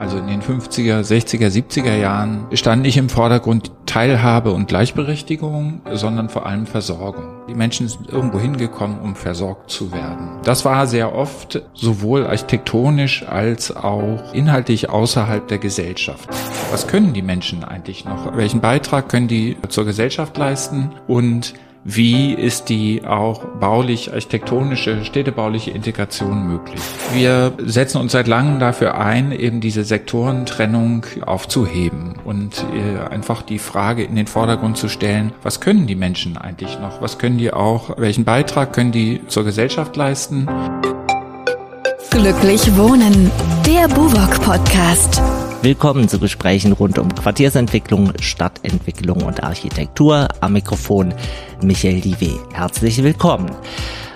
Also in den 50er, 60er, 70er Jahren stand nicht im Vordergrund Teilhabe und Gleichberechtigung, sondern vor allem Versorgung. Die Menschen sind irgendwo hingekommen, um versorgt zu werden. Das war sehr oft sowohl architektonisch als auch inhaltlich außerhalb der Gesellschaft. Was können die Menschen eigentlich noch? Welchen Beitrag können die zur Gesellschaft leisten? Und wie ist die auch baulich, architektonische, städtebauliche Integration möglich. Wir setzen uns seit langem dafür ein, eben diese Sektorentrennung aufzuheben und äh, einfach die Frage in den Vordergrund zu stellen, was können die Menschen eigentlich noch? Was können die auch, welchen Beitrag können die zur Gesellschaft leisten? Glücklich Wohnen, der Buwok Podcast. Willkommen zu Gesprächen rund um Quartiersentwicklung, Stadtentwicklung und Architektur. Am Mikrofon Michael Diwe. Herzlich willkommen.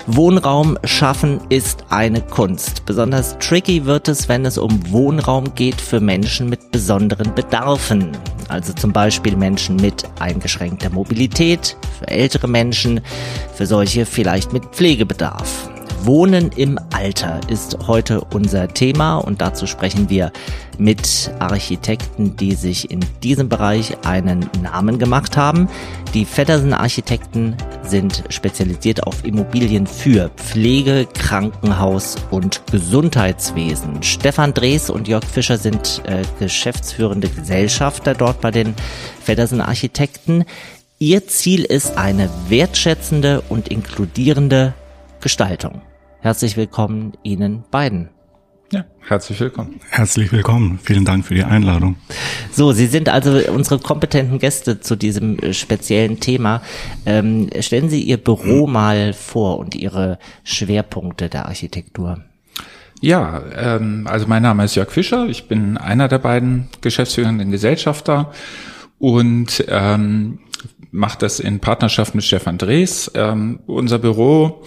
Wohnraum schaffen ist eine Kunst. Besonders tricky wird es, wenn es um Wohnraum geht für Menschen mit besonderen Bedarfen. Also zum Beispiel Menschen mit eingeschränkter Mobilität, für ältere Menschen, für solche vielleicht mit Pflegebedarf. Wohnen im Alter ist heute unser Thema und dazu sprechen wir mit Architekten, die sich in diesem Bereich einen Namen gemacht haben. Die Feddersen Architekten sind spezialisiert auf Immobilien für Pflege, Krankenhaus und Gesundheitswesen. Stefan Drees und Jörg Fischer sind äh, geschäftsführende Gesellschafter dort bei den Feddersen Architekten. Ihr Ziel ist eine wertschätzende und inkludierende Gestaltung. Herzlich willkommen Ihnen beiden. Ja, herzlich willkommen. Herzlich willkommen. Vielen Dank für die Einladung. So, Sie sind also unsere kompetenten Gäste zu diesem äh, speziellen Thema. Ähm, stellen Sie Ihr Büro mal vor und Ihre Schwerpunkte der Architektur. Ja, ähm, also mein Name ist Jörg Fischer. Ich bin einer der beiden geschäftsführenden Gesellschafter und ähm, mache das in Partnerschaft mit Stefan Drees. Ähm, unser Büro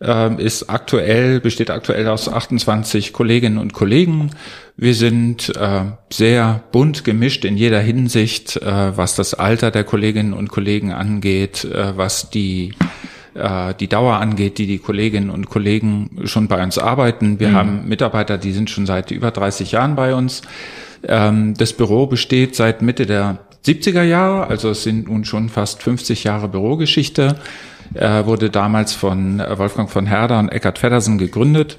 äh, ist aktuell, besteht aktuell aus 28 Kolleginnen und Kollegen. Wir sind äh, sehr bunt gemischt in jeder Hinsicht, äh, was das Alter der Kolleginnen und Kollegen angeht, äh, was die äh, die Dauer angeht, die die Kolleginnen und Kollegen schon bei uns arbeiten. Wir mhm. haben Mitarbeiter, die sind schon seit über 30 Jahren bei uns. Ähm, das Büro besteht seit Mitte der 70er Jahre, also es sind nun schon fast 50 Jahre Bürogeschichte. Er wurde damals von äh, Wolfgang von Herder und Eckhard Feddersen gegründet.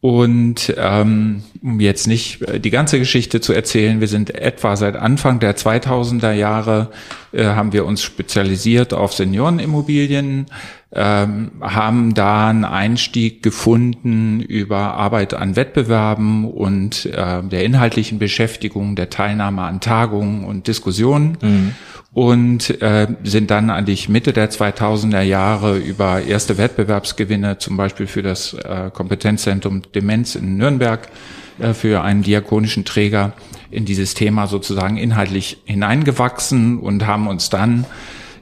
Und ähm, um jetzt nicht äh, die ganze Geschichte zu erzählen, wir sind etwa seit Anfang der 2000er Jahre, äh, haben wir uns spezialisiert auf Seniorenimmobilien, ähm, haben da einen Einstieg gefunden über Arbeit an Wettbewerben und äh, der inhaltlichen Beschäftigung, der Teilnahme an Tagungen und Diskussionen. Mhm und äh, sind dann an die Mitte der 2000er Jahre über erste Wettbewerbsgewinne, zum Beispiel für das äh, Kompetenzzentrum Demenz in Nürnberg, äh, für einen diakonischen Träger in dieses Thema sozusagen inhaltlich hineingewachsen und haben uns dann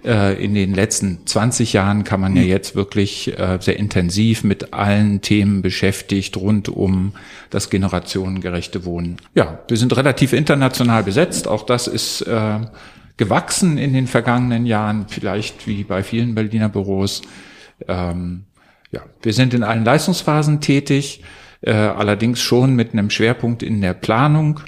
in den letzten 20 Jahren kann man ja mhm. jetzt wirklich äh, sehr intensiv mit allen Themen beschäftigt rund um das generationengerechte Wohnen. Ja, wir sind relativ international besetzt. Auch das ist äh, gewachsen in den vergangenen Jahren, vielleicht wie bei vielen Berliner Büros. Ähm, ja, wir sind in allen Leistungsphasen tätig, äh, allerdings schon mit einem Schwerpunkt in der Planung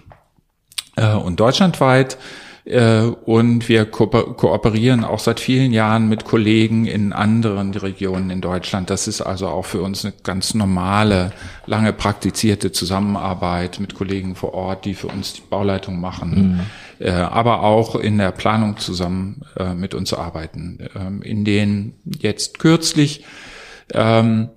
äh, und deutschlandweit. Äh, und wir ko kooperieren auch seit vielen Jahren mit Kollegen in anderen Regionen in Deutschland. Das ist also auch für uns eine ganz normale, lange praktizierte Zusammenarbeit mit Kollegen vor Ort, die für uns die Bauleitung machen. Mhm äh, aber auch in der Planung zusammen äh, mit uns arbeiten. Ähm, in den jetzt kürzlich ähm,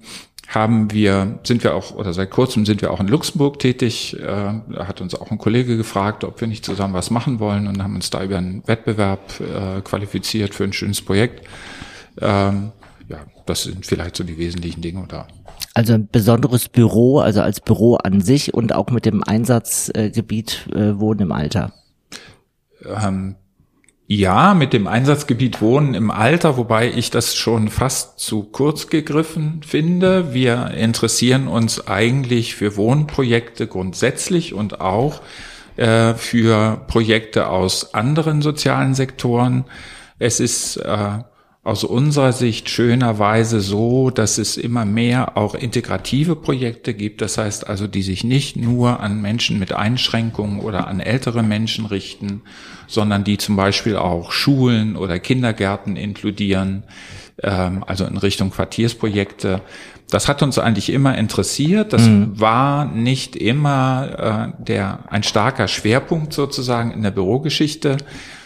haben wir, sind wir auch, oder seit kurzem sind wir auch in Luxemburg tätig. Äh, da hat uns auch ein Kollege gefragt, ob wir nicht zusammen was machen wollen und haben uns da über einen Wettbewerb äh, qualifiziert für ein schönes Projekt. Ähm, ja, das sind vielleicht so die wesentlichen Dinge da. Also ein besonderes Büro, also als Büro an sich und auch mit dem Einsatzgebiet äh, Wohnen im Alter. Ähm, ja, mit dem Einsatzgebiet Wohnen im Alter, wobei ich das schon fast zu kurz gegriffen finde. Wir interessieren uns eigentlich für Wohnprojekte grundsätzlich und auch äh, für Projekte aus anderen sozialen Sektoren. Es ist äh, aus unserer Sicht schönerweise so, dass es immer mehr auch integrative Projekte gibt. Das heißt also, die sich nicht nur an Menschen mit Einschränkungen oder an ältere Menschen richten, sondern die zum Beispiel auch Schulen oder Kindergärten inkludieren, ähm, also in Richtung Quartiersprojekte. Das hat uns eigentlich immer interessiert. Das mhm. war nicht immer äh, der ein starker Schwerpunkt sozusagen in der Bürogeschichte.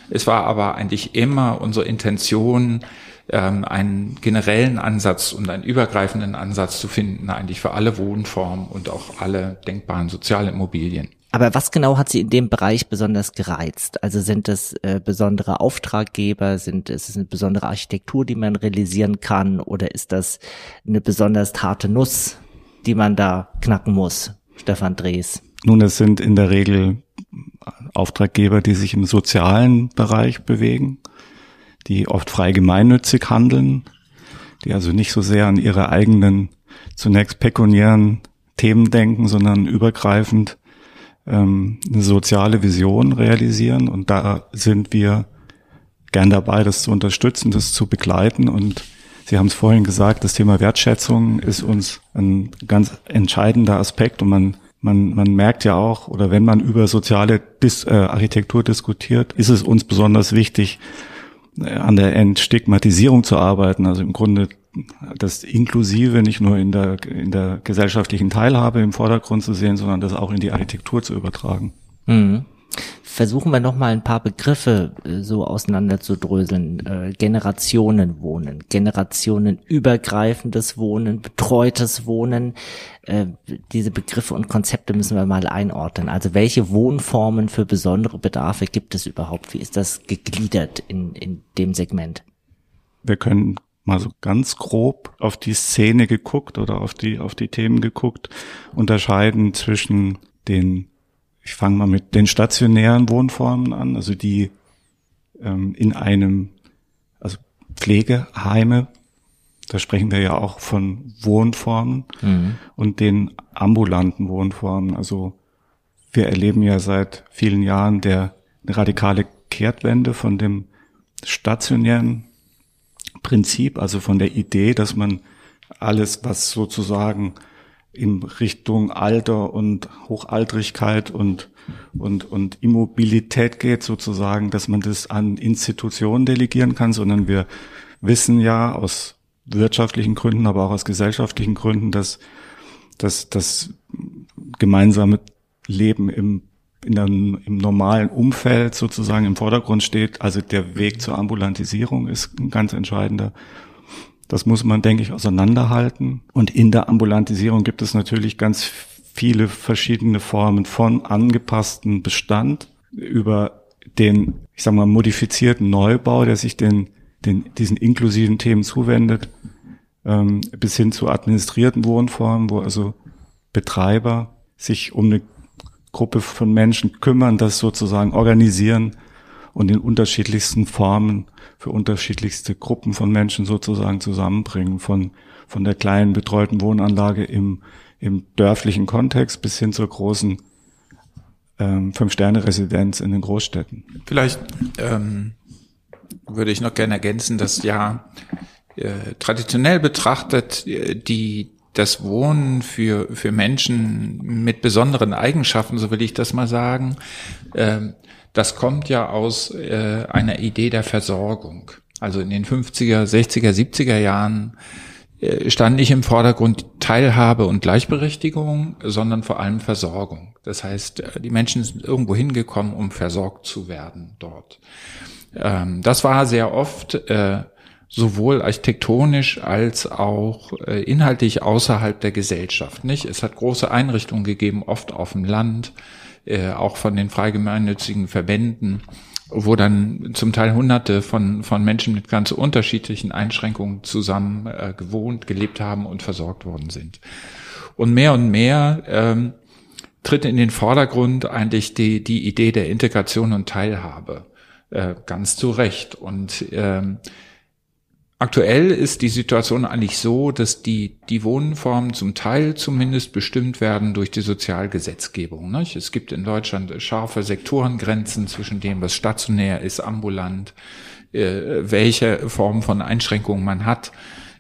Es war aber eigentlich immer unsere Intention, ähm, einen generellen Ansatz und einen übergreifenden Ansatz zu finden, eigentlich für alle Wohnformen und auch alle denkbaren Sozialimmobilien. Aber was genau hat Sie in dem Bereich besonders gereizt? Also sind es äh, besondere Auftraggeber, sind ist es eine besondere Architektur, die man realisieren kann, oder ist das eine besonders harte Nuss, die man da knacken muss? Stefan Drees. Nun, es sind in der Regel Auftraggeber, die sich im sozialen Bereich bewegen, die oft frei gemeinnützig handeln, die also nicht so sehr an ihre eigenen zunächst pekuniären Themen denken, sondern übergreifend ähm, eine soziale Vision realisieren. Und da sind wir gern dabei, das zu unterstützen, das zu begleiten. Und Sie haben es vorhin gesagt, das Thema Wertschätzung ist uns ein ganz entscheidender Aspekt und man man, man merkt ja auch, oder wenn man über soziale Dis, äh, Architektur diskutiert, ist es uns besonders wichtig, an der Entstigmatisierung zu arbeiten. Also im Grunde das Inklusive nicht nur in der, in der gesellschaftlichen Teilhabe im Vordergrund zu sehen, sondern das auch in die Architektur zu übertragen. Mhm versuchen wir noch mal ein paar Begriffe äh, so auseinanderzudröseln. Äh, Generationenwohnen, generationenübergreifendes Wohnen, betreutes Wohnen. Äh, diese Begriffe und Konzepte müssen wir mal einordnen. Also welche Wohnformen für besondere Bedarfe gibt es überhaupt? Wie ist das gegliedert in, in dem Segment? Wir können mal so ganz grob auf die Szene geguckt oder auf die, auf die Themen geguckt, unterscheiden zwischen den ich fange mal mit den stationären Wohnformen an, also die ähm, in einem, also Pflegeheime, da sprechen wir ja auch von Wohnformen mhm. und den ambulanten Wohnformen. Also wir erleben ja seit vielen Jahren der eine radikale Kehrtwende von dem stationären Prinzip, also von der Idee, dass man alles, was sozusagen in Richtung Alter und Hochaltrigkeit und, und, und Immobilität geht sozusagen, dass man das an Institutionen delegieren kann, sondern wir wissen ja aus wirtschaftlichen Gründen, aber auch aus gesellschaftlichen Gründen, dass, dass das gemeinsame Leben im, in einem, im normalen Umfeld sozusagen im Vordergrund steht. Also der Weg zur Ambulantisierung ist ein ganz entscheidender. Das muss man, denke ich, auseinanderhalten. Und in der Ambulantisierung gibt es natürlich ganz viele verschiedene Formen von angepassten Bestand über den, ich sage mal, modifizierten Neubau, der sich den, den, diesen inklusiven Themen zuwendet, ähm, bis hin zu administrierten Wohnformen, wo also Betreiber sich um eine Gruppe von Menschen kümmern, das sozusagen organisieren und in unterschiedlichsten Formen für unterschiedlichste Gruppen von Menschen sozusagen zusammenbringen, von, von der kleinen betreuten Wohnanlage im, im dörflichen Kontext bis hin zur großen ähm, Fünf-Sterne-Residenz in den Großstädten. Vielleicht ähm, würde ich noch gerne ergänzen, dass ja äh, traditionell betrachtet äh, die das Wohnen für, für Menschen mit besonderen Eigenschaften, so will ich das mal sagen, äh, das kommt ja aus äh, einer Idee der Versorgung. Also in den 50er, 60er, 70er Jahren äh, stand nicht im Vordergrund Teilhabe und Gleichberechtigung, sondern vor allem Versorgung. Das heißt, äh, die Menschen sind irgendwo hingekommen, um versorgt zu werden dort. Ähm, das war sehr oft äh, sowohl architektonisch als auch äh, inhaltlich außerhalb der Gesellschaft. Nicht? Es hat große Einrichtungen gegeben, oft auf dem Land, äh, auch von den freigemeinnützigen Verbänden, wo dann zum Teil Hunderte von, von Menschen mit ganz unterschiedlichen Einschränkungen zusammen äh, gewohnt, gelebt haben und versorgt worden sind. Und mehr und mehr ähm, tritt in den Vordergrund eigentlich die, die Idee der Integration und Teilhabe. Äh, ganz zu Recht. Und ähm, Aktuell ist die Situation eigentlich so, dass die, die Wohnformen zum Teil zumindest bestimmt werden durch die Sozialgesetzgebung. Nicht? Es gibt in Deutschland scharfe Sektorengrenzen zwischen dem, was stationär ist, ambulant, äh, welche Form von Einschränkungen man hat,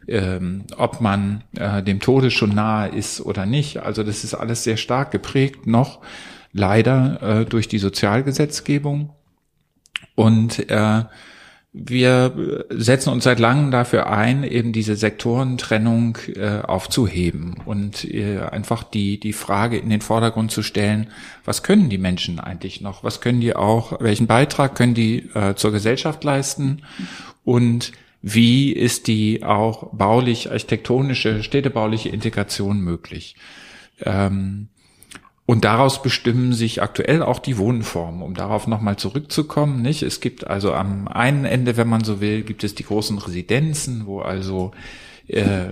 ähm, ob man äh, dem Tode schon nahe ist oder nicht. Also das ist alles sehr stark geprägt noch leider äh, durch die Sozialgesetzgebung. Und äh, wir setzen uns seit langem dafür ein, eben diese Sektorentrennung äh, aufzuheben und äh, einfach die, die Frage in den Vordergrund zu stellen, was können die Menschen eigentlich noch? Was können die auch, welchen Beitrag können die äh, zur Gesellschaft leisten? Und wie ist die auch baulich, architektonische, städtebauliche Integration möglich? Ähm, und daraus bestimmen sich aktuell auch die Wohnformen, um darauf nochmal zurückzukommen, nicht? Es gibt also am einen Ende, wenn man so will, gibt es die großen Residenzen, wo also äh,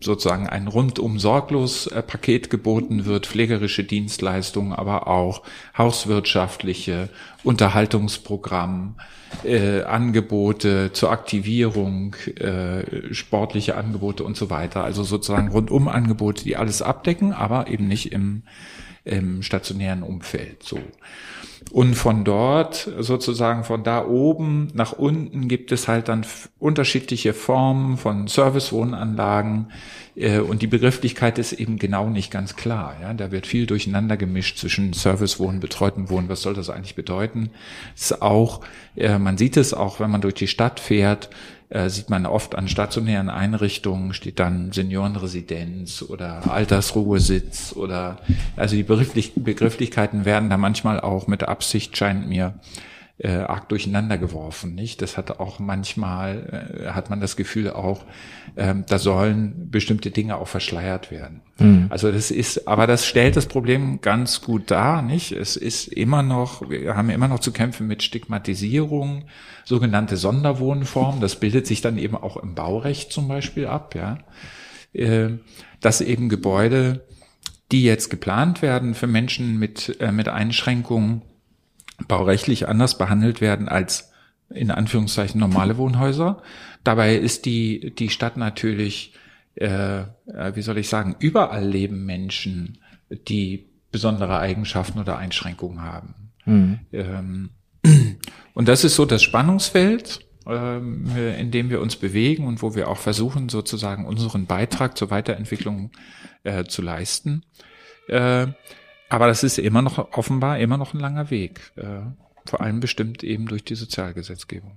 sozusagen ein rundum sorglos äh, Paket geboten wird, pflegerische Dienstleistungen, aber auch hauswirtschaftliche Unterhaltungsprogramm, äh, Angebote zur Aktivierung, äh, sportliche Angebote und so weiter. Also sozusagen rundum Angebote, die alles abdecken, aber eben nicht im im stationären Umfeld. So. Und von dort, sozusagen von da oben nach unten, gibt es halt dann unterschiedliche Formen von Servicewohnanlagen. Äh, und die Begrifflichkeit ist eben genau nicht ganz klar. Ja, da wird viel durcheinander gemischt zwischen Servicewohnen, betreuten Wohnen. Was soll das eigentlich bedeuten? Es ist auch, äh, man sieht es auch, wenn man durch die Stadt fährt äh, sieht man oft an stationären Einrichtungen, steht dann Seniorenresidenz oder Altersruhesitz oder also die Begrifflich Begrifflichkeiten werden da manchmal auch mit Absicht, scheint mir, äh, arg durcheinander geworfen, nicht? Das hat auch manchmal, äh, hat man das Gefühl auch, ähm, da sollen bestimmte Dinge auch verschleiert werden. Mhm. Also das ist, aber das stellt das Problem ganz gut dar, nicht? Es ist immer noch, wir haben immer noch zu kämpfen mit Stigmatisierung, sogenannte Sonderwohnform, das bildet sich dann eben auch im Baurecht zum Beispiel ab, ja, äh, dass eben Gebäude, die jetzt geplant werden für Menschen mit, äh, mit Einschränkungen, baurechtlich anders behandelt werden als in Anführungszeichen normale Wohnhäuser. Dabei ist die, die Stadt natürlich, äh, äh wie soll ich sagen, überall leben Menschen, die besondere Eigenschaften oder Einschränkungen haben. Mhm. Ähm, und das ist so das Spannungsfeld, ähm, in dem wir uns bewegen und wo wir auch versuchen, sozusagen unseren Beitrag zur Weiterentwicklung äh, zu leisten. Äh, aber das ist immer noch offenbar immer noch ein langer Weg. Äh, vor allem bestimmt eben durch die Sozialgesetzgebung.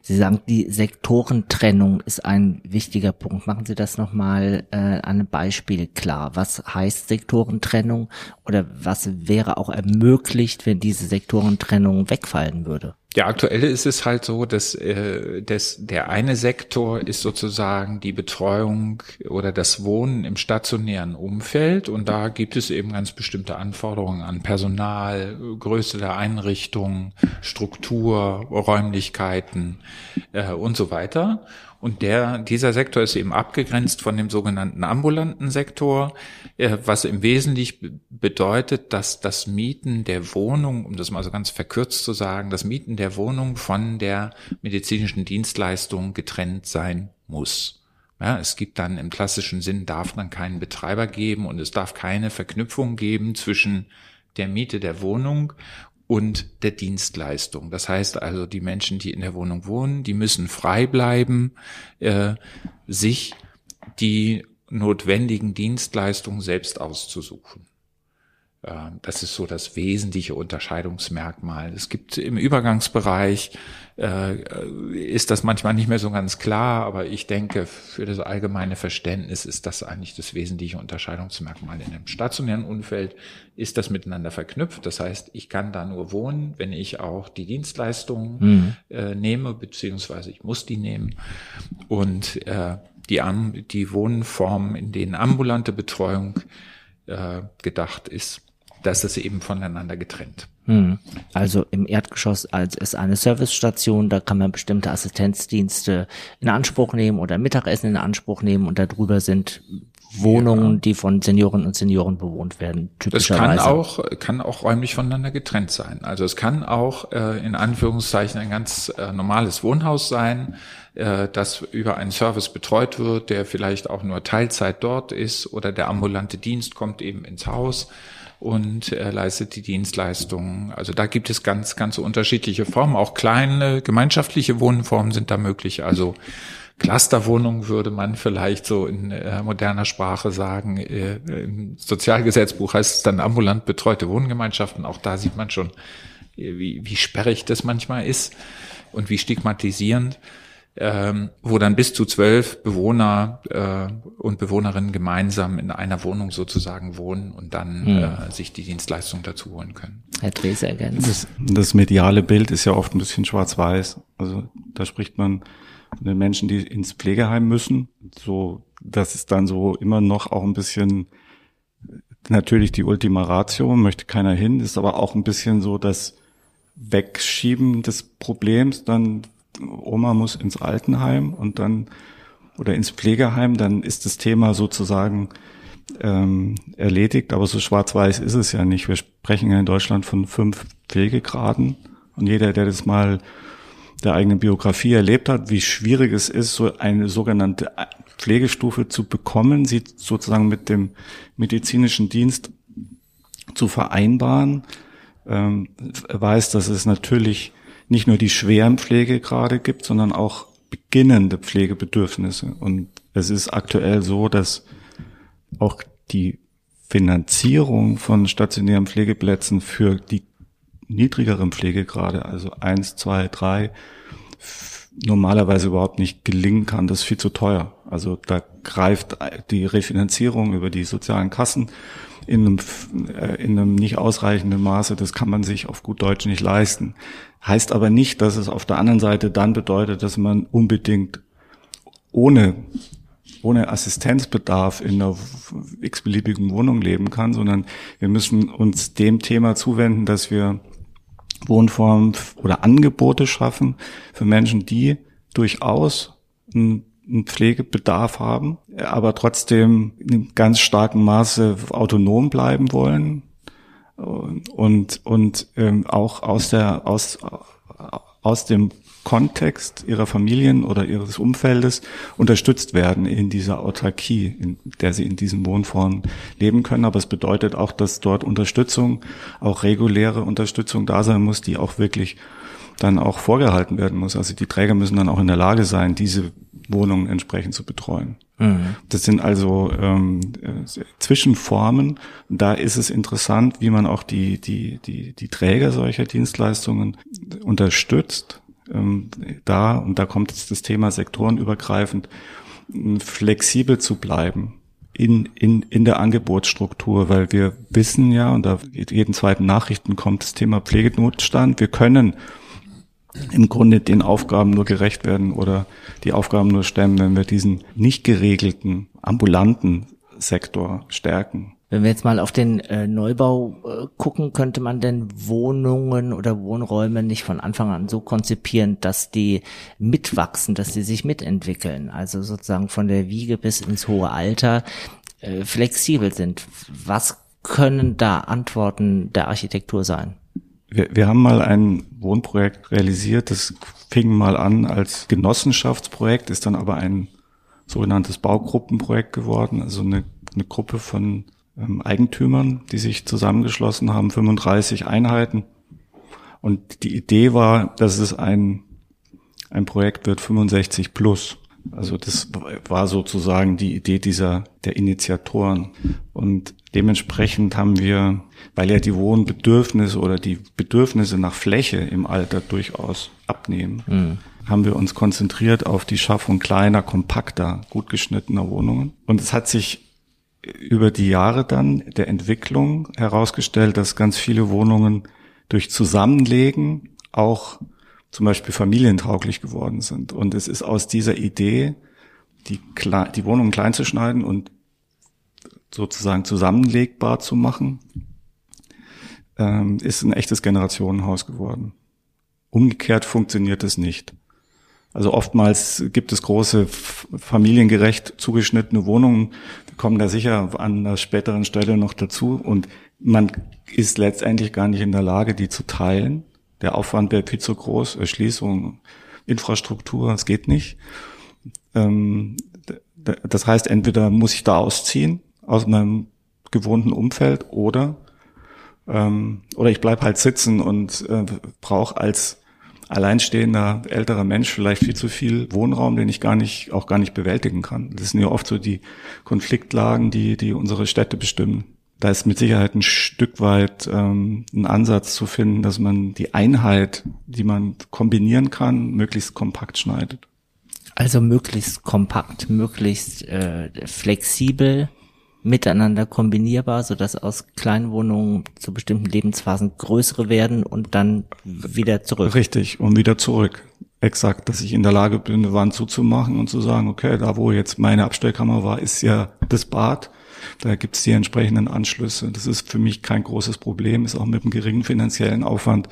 Sie sagen, die Sektorentrennung ist ein wichtiger Punkt. Machen Sie das nochmal äh, an einem Beispiel klar. Was heißt Sektorentrennung oder was wäre auch ermöglicht, wenn diese Sektorentrennung wegfallen würde? Ja, aktuell ist es halt so, dass, äh, dass der eine Sektor ist sozusagen die Betreuung oder das Wohnen im stationären Umfeld und da gibt es eben ganz bestimmte Anforderungen an Personal, Größe der Einrichtung, Struktur, Räumlichkeiten äh, und so weiter. Und der, dieser Sektor ist eben abgegrenzt von dem sogenannten ambulanten Sektor, äh, was im Wesentlichen bedeutet, dass das Mieten der Wohnung, um das mal so ganz verkürzt zu sagen, das Mieten der Wohnung von der medizinischen Dienstleistung getrennt sein muss. Ja, es gibt dann im klassischen Sinn, darf dann keinen Betreiber geben und es darf keine Verknüpfung geben zwischen der Miete der Wohnung und der Dienstleistung. Das heißt also, die Menschen, die in der Wohnung wohnen, die müssen frei bleiben, äh, sich die notwendigen Dienstleistungen selbst auszusuchen. Äh, das ist so das wesentliche Unterscheidungsmerkmal. Es gibt im Übergangsbereich, äh, ist das manchmal nicht mehr so ganz klar, aber ich denke, für das allgemeine Verständnis ist das eigentlich das wesentliche Unterscheidungsmerkmal. In einem stationären Umfeld ist das miteinander verknüpft. Das heißt, ich kann da nur wohnen, wenn ich auch die Dienstleistungen mhm. äh, nehme, beziehungsweise ich muss die nehmen. Und äh, die, die Wohnform, in denen ambulante Betreuung äh, gedacht ist, das ist eben voneinander getrennt. Hm. Also im Erdgeschoss als ist eine Servicestation, da kann man bestimmte Assistenzdienste in Anspruch nehmen oder Mittagessen in Anspruch nehmen und darüber sind Wohnungen, ja. die von Senioren und Senioren bewohnt werden. Typischerweise. Das kann auch, kann auch räumlich voneinander getrennt sein. Also es kann auch äh, in Anführungszeichen ein ganz äh, normales Wohnhaus sein, äh, das über einen Service betreut wird, der vielleicht auch nur Teilzeit dort ist oder der ambulante Dienst kommt eben ins Haus und äh, leistet die Dienstleistungen. Also da gibt es ganz, ganz unterschiedliche Formen. Auch kleine gemeinschaftliche Wohnformen sind da möglich. Also Clusterwohnung würde man vielleicht so in äh, moderner Sprache sagen. Äh, Im Sozialgesetzbuch heißt es dann ambulant betreute Wohngemeinschaften. Auch da sieht man schon, äh, wie, wie sperrig das manchmal ist und wie stigmatisierend ähm, wo dann bis zu zwölf Bewohner äh, und Bewohnerinnen gemeinsam in einer Wohnung sozusagen wohnen und dann mhm. äh, sich die Dienstleistung dazu holen können. Herr Drees ergänzt. Das, das mediale Bild ist ja oft ein bisschen schwarz-weiß. Also da spricht man von den Menschen, die ins Pflegeheim müssen. So, das ist dann so immer noch auch ein bisschen natürlich die Ultima Ratio, möchte keiner hin, ist aber auch ein bisschen so das Wegschieben des Problems dann Oma muss ins Altenheim und dann oder ins Pflegeheim, dann ist das Thema sozusagen ähm, erledigt. Aber so schwarz-weiß ist es ja nicht. Wir sprechen ja in Deutschland von fünf Pflegegraden und jeder, der das mal der eigenen Biografie erlebt hat, wie schwierig es ist, so eine sogenannte Pflegestufe zu bekommen, sie sozusagen mit dem medizinischen Dienst zu vereinbaren, ähm, weiß, dass es natürlich nicht nur die schweren Pflegegrade gibt, sondern auch beginnende Pflegebedürfnisse. Und es ist aktuell so, dass auch die Finanzierung von stationären Pflegeplätzen für die niedrigeren Pflegegrade, also eins, zwei, drei, normalerweise überhaupt nicht gelingen kann. Das ist viel zu teuer. Also da greift die Refinanzierung über die sozialen Kassen in einem, äh, in einem nicht ausreichenden Maße. Das kann man sich auf gut Deutsch nicht leisten. Heißt aber nicht, dass es auf der anderen Seite dann bedeutet, dass man unbedingt ohne, ohne Assistenzbedarf in einer x-beliebigen Wohnung leben kann, sondern wir müssen uns dem Thema zuwenden, dass wir Wohnformen oder Angebote schaffen für Menschen, die durchaus einen Pflegebedarf haben, aber trotzdem in ganz starkem Maße autonom bleiben wollen, und, und ähm, auch aus der aus aus dem Kontext ihrer Familien oder ihres Umfeldes unterstützt werden in dieser Autarkie, in der sie in diesen Wohnformen leben können. Aber es bedeutet auch, dass dort Unterstützung, auch reguläre Unterstützung da sein muss, die auch wirklich dann auch vorgehalten werden muss. Also die Träger müssen dann auch in der Lage sein, diese Wohnungen entsprechend zu betreuen. Mhm. Das sind also ähm, Zwischenformen. Da ist es interessant, wie man auch die, die, die, die Träger solcher Dienstleistungen unterstützt. Ähm, da, und da kommt jetzt das Thema sektorenübergreifend, flexibel zu bleiben in, in, in der Angebotsstruktur, weil wir wissen ja, und da jeden zweiten Nachrichten kommt das Thema Pflegenotstand, wir können im Grunde den Aufgaben nur gerecht werden oder die Aufgaben nur stemmen, wenn wir diesen nicht geregelten, ambulanten Sektor stärken. Wenn wir jetzt mal auf den äh, Neubau äh, gucken, könnte man denn Wohnungen oder Wohnräume nicht von Anfang an so konzipieren, dass die mitwachsen, dass sie sich mitentwickeln, also sozusagen von der Wiege bis ins hohe Alter äh, flexibel sind. Was können da Antworten der Architektur sein? Wir, wir haben mal ein Wohnprojekt realisiert, das fing mal an als Genossenschaftsprojekt, ist dann aber ein sogenanntes Baugruppenprojekt geworden, also eine, eine Gruppe von ähm, Eigentümern, die sich zusammengeschlossen haben, 35 Einheiten. Und die Idee war, dass es ein, ein Projekt wird 65 plus. Also das war sozusagen die Idee dieser, der Initiatoren. Und dementsprechend haben wir, weil ja die Wohnbedürfnisse oder die Bedürfnisse nach Fläche im Alter durchaus abnehmen, mhm. haben wir uns konzentriert auf die Schaffung kleiner, kompakter, gut geschnittener Wohnungen. Und es hat sich über die Jahre dann der Entwicklung herausgestellt, dass ganz viele Wohnungen durch Zusammenlegen auch zum Beispiel familientauglich geworden sind. Und es ist aus dieser Idee, die, die Wohnung klein zu schneiden und sozusagen zusammenlegbar zu machen, ähm, ist ein echtes Generationenhaus geworden. Umgekehrt funktioniert es nicht. Also oftmals gibt es große familiengerecht zugeschnittene Wohnungen, die kommen da sicher an einer späteren Stelle noch dazu und man ist letztendlich gar nicht in der Lage, die zu teilen der Aufwand wäre viel zu groß, Erschließung, Infrastruktur, es geht nicht. Ähm, das heißt, entweder muss ich da ausziehen aus meinem gewohnten Umfeld oder Ähm, oder ich bleib halt sitzen und äh, brauche als alleinstehender älterer Mensch vielleicht viel zu viel Wohnraum, den ich gar nicht, auch gar nicht bewältigen kann. Das sind ja oft so die Konfliktlagen, die, die unsere Städte bestimmen. Da ist mit Sicherheit ein Stück weit ähm, ein Ansatz zu finden, dass man die Einheit, die man kombinieren kann, möglichst kompakt schneidet. Also möglichst kompakt, möglichst äh, flexibel, miteinander kombinierbar, so dass aus Kleinwohnungen zu bestimmten Lebensphasen größere werden und dann wieder zurück. Richtig, und wieder zurück. Exakt, dass ich in der Lage bin, eine Wand zuzumachen und zu sagen, okay, da wo jetzt meine Abstellkammer war, ist ja das Bad. Da gibt's die entsprechenden Anschlüsse. Das ist für mich kein großes Problem, ist auch mit einem geringen finanziellen Aufwand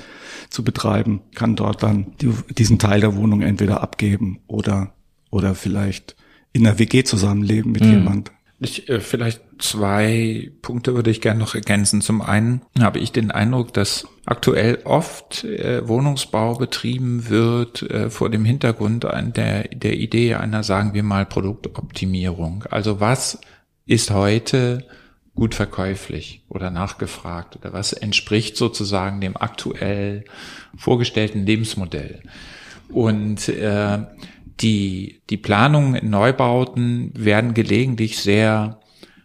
zu betreiben. Kann dort dann die, diesen Teil der Wohnung entweder abgeben oder, oder vielleicht in der WG zusammenleben mit mhm. jemand. Ich, äh, vielleicht zwei Punkte würde ich gerne noch ergänzen. Zum einen habe ich den Eindruck, dass aktuell oft äh, Wohnungsbau betrieben wird äh, vor dem Hintergrund der, der Idee einer, sagen wir mal, Produktoptimierung. Also was ist heute gut verkäuflich oder nachgefragt oder was entspricht sozusagen dem aktuell vorgestellten Lebensmodell. Und äh, die, die Planungen in Neubauten werden gelegentlich sehr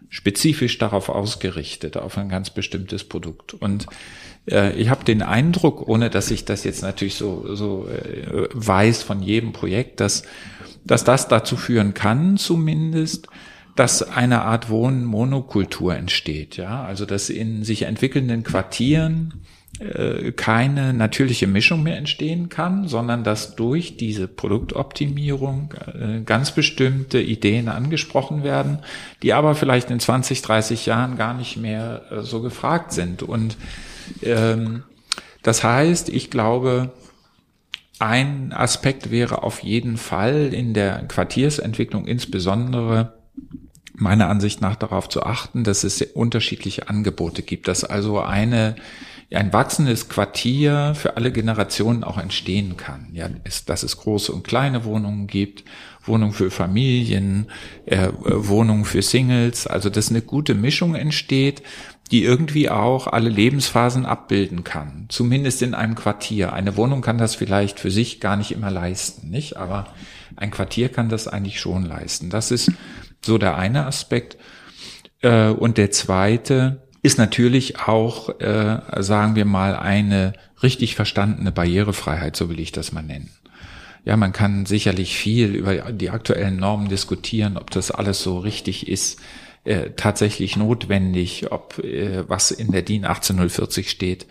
spezifisch darauf ausgerichtet, auf ein ganz bestimmtes Produkt. Und äh, ich habe den Eindruck, ohne dass ich das jetzt natürlich so, so äh, weiß von jedem Projekt, dass, dass das dazu führen kann, zumindest, dass eine Art Wohnmonokultur entsteht, ja, also dass in sich entwickelnden Quartieren keine natürliche Mischung mehr entstehen kann, sondern dass durch diese Produktoptimierung äh, ganz bestimmte Ideen angesprochen werden, die aber vielleicht in 20, 30 Jahren gar nicht mehr äh, so gefragt sind. Und ähm, das heißt, ich glaube, ein Aspekt wäre auf jeden Fall in der Quartiersentwicklung insbesondere meiner Ansicht nach darauf zu achten, dass es unterschiedliche Angebote gibt, dass also eine ein wachsendes Quartier für alle Generationen auch entstehen kann. Ja, ist, dass es große und kleine Wohnungen gibt, Wohnungen für Familien, äh, Wohnungen für Singles, also dass eine gute Mischung entsteht, die irgendwie auch alle Lebensphasen abbilden kann, zumindest in einem Quartier. Eine Wohnung kann das vielleicht für sich gar nicht immer leisten, nicht? Aber ein Quartier kann das eigentlich schon leisten. Das ist so der eine Aspekt. Äh, und der zweite, ist natürlich auch, äh, sagen wir mal, eine richtig verstandene Barrierefreiheit, so will ich das mal nennen. Ja, man kann sicherlich viel über die aktuellen Normen diskutieren, ob das alles so richtig ist, äh, tatsächlich notwendig, ob äh, was in der DIN 18040 steht.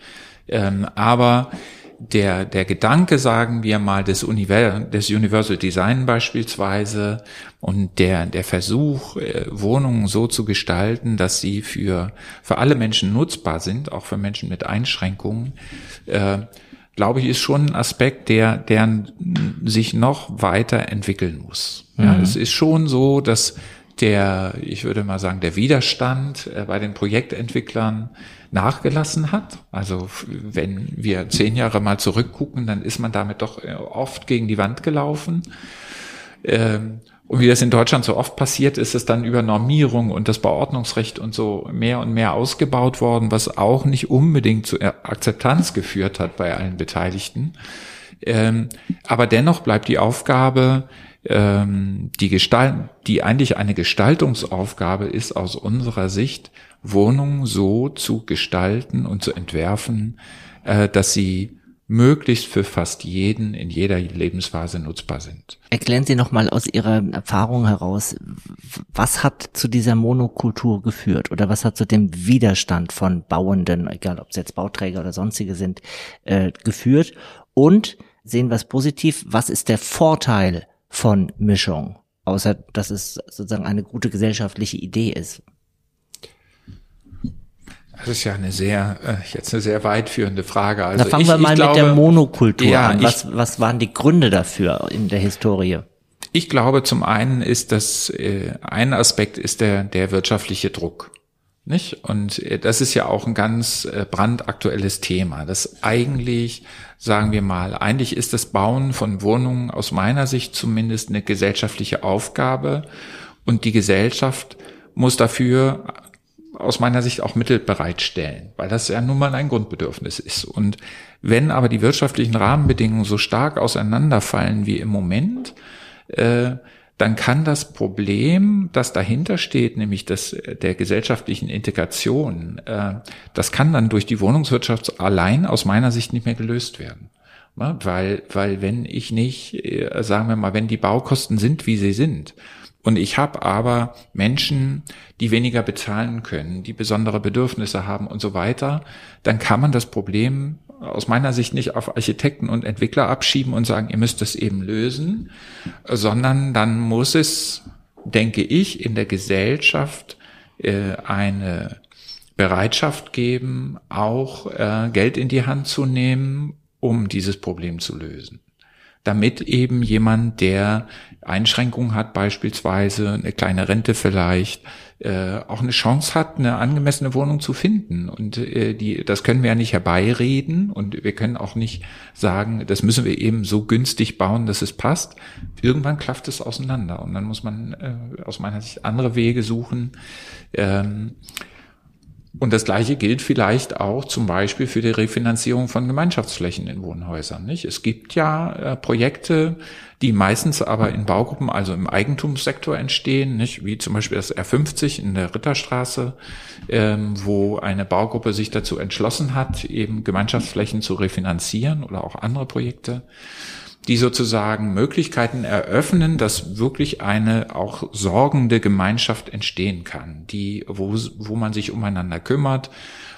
Ähm, aber der, der Gedanke, sagen wir mal, des, Univer des Universal Design beispielsweise und der, der Versuch, äh, Wohnungen so zu gestalten, dass sie für, für alle Menschen nutzbar sind, auch für Menschen mit Einschränkungen, äh, glaube ich, ist schon ein Aspekt, der, der sich noch weiter entwickeln muss. Mhm. Ja, es ist schon so, dass der, ich würde mal sagen, der Widerstand äh, bei den Projektentwicklern nachgelassen hat. Also wenn wir zehn Jahre mal zurückgucken, dann ist man damit doch äh, oft gegen die Wand gelaufen. Ähm, und wie das in Deutschland so oft passiert, ist es dann über Normierung und das Beordnungsrecht und so mehr und mehr ausgebaut worden, was auch nicht unbedingt zu Akzeptanz geführt hat bei allen Beteiligten. Ähm, aber dennoch bleibt die Aufgabe, ähm, die Gestalt, die eigentlich eine Gestaltungsaufgabe ist aus unserer Sicht, Wohnungen so zu gestalten und zu entwerfen, äh, dass sie möglichst für fast jeden in jeder Lebensphase nutzbar sind. Erklären Sie nochmal aus Ihrer Erfahrung heraus, was hat zu dieser Monokultur geführt oder was hat zu dem Widerstand von Bauenden, egal ob es jetzt Bauträger oder sonstige sind, äh, geführt? Und sehen wir es positiv, was ist der Vorteil von Mischung, außer dass es sozusagen eine gute gesellschaftliche Idee ist? Das ist ja eine sehr, äh, jetzt eine sehr weitführende Frage. Also da fangen ich, wir mal glaube, mit der Monokultur ja, an. Was, ich, was waren die Gründe dafür in der Historie? Ich glaube, zum einen ist das, äh, ein Aspekt ist der, der wirtschaftliche Druck. Nicht? Und äh, das ist ja auch ein ganz äh, brandaktuelles Thema. Das eigentlich, sagen wir mal, eigentlich ist das Bauen von Wohnungen aus meiner Sicht zumindest eine gesellschaftliche Aufgabe. Und die Gesellschaft muss dafür aus meiner Sicht auch Mittel bereitstellen, weil das ja nun mal ein Grundbedürfnis ist. Und wenn aber die wirtschaftlichen Rahmenbedingungen so stark auseinanderfallen wie im Moment, äh, dann kann das Problem, das dahinter steht, nämlich das der gesellschaftlichen Integration, äh, das kann dann durch die Wohnungswirtschaft allein aus meiner Sicht nicht mehr gelöst werden. Ja, weil, weil wenn ich nicht, äh, sagen wir mal, wenn die Baukosten sind, wie sie sind, und ich habe aber Menschen, die weniger bezahlen können, die besondere Bedürfnisse haben und so weiter, dann kann man das Problem aus meiner Sicht nicht auf Architekten und Entwickler abschieben und sagen, ihr müsst es eben lösen, sondern dann muss es, denke ich, in der Gesellschaft äh, eine Bereitschaft geben, auch äh, Geld in die Hand zu nehmen, um dieses Problem zu lösen damit eben jemand, der Einschränkungen hat, beispielsweise eine kleine Rente vielleicht, äh, auch eine Chance hat, eine angemessene Wohnung zu finden. Und äh, die, das können wir ja nicht herbeireden und wir können auch nicht sagen, das müssen wir eben so günstig bauen, dass es passt. Irgendwann klafft es auseinander und dann muss man äh, aus meiner Sicht andere Wege suchen. Ähm, und das Gleiche gilt vielleicht auch zum Beispiel für die Refinanzierung von Gemeinschaftsflächen in Wohnhäusern. Nicht? Es gibt ja äh, Projekte, die meistens aber in Baugruppen, also im Eigentumssektor entstehen, nicht? wie zum Beispiel das R50 in der Ritterstraße, ähm, wo eine Baugruppe sich dazu entschlossen hat, eben Gemeinschaftsflächen zu refinanzieren oder auch andere Projekte die sozusagen Möglichkeiten eröffnen, dass wirklich eine auch sorgende Gemeinschaft entstehen kann, die, wo, wo man sich umeinander kümmert,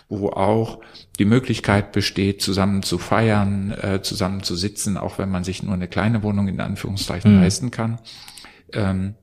wo auch die Möglichkeit besteht, zusammen zu feiern, äh, zusammen zu sitzen, auch wenn man sich nur eine kleine Wohnung in Anführungszeichen mhm. leisten kann. Ähm,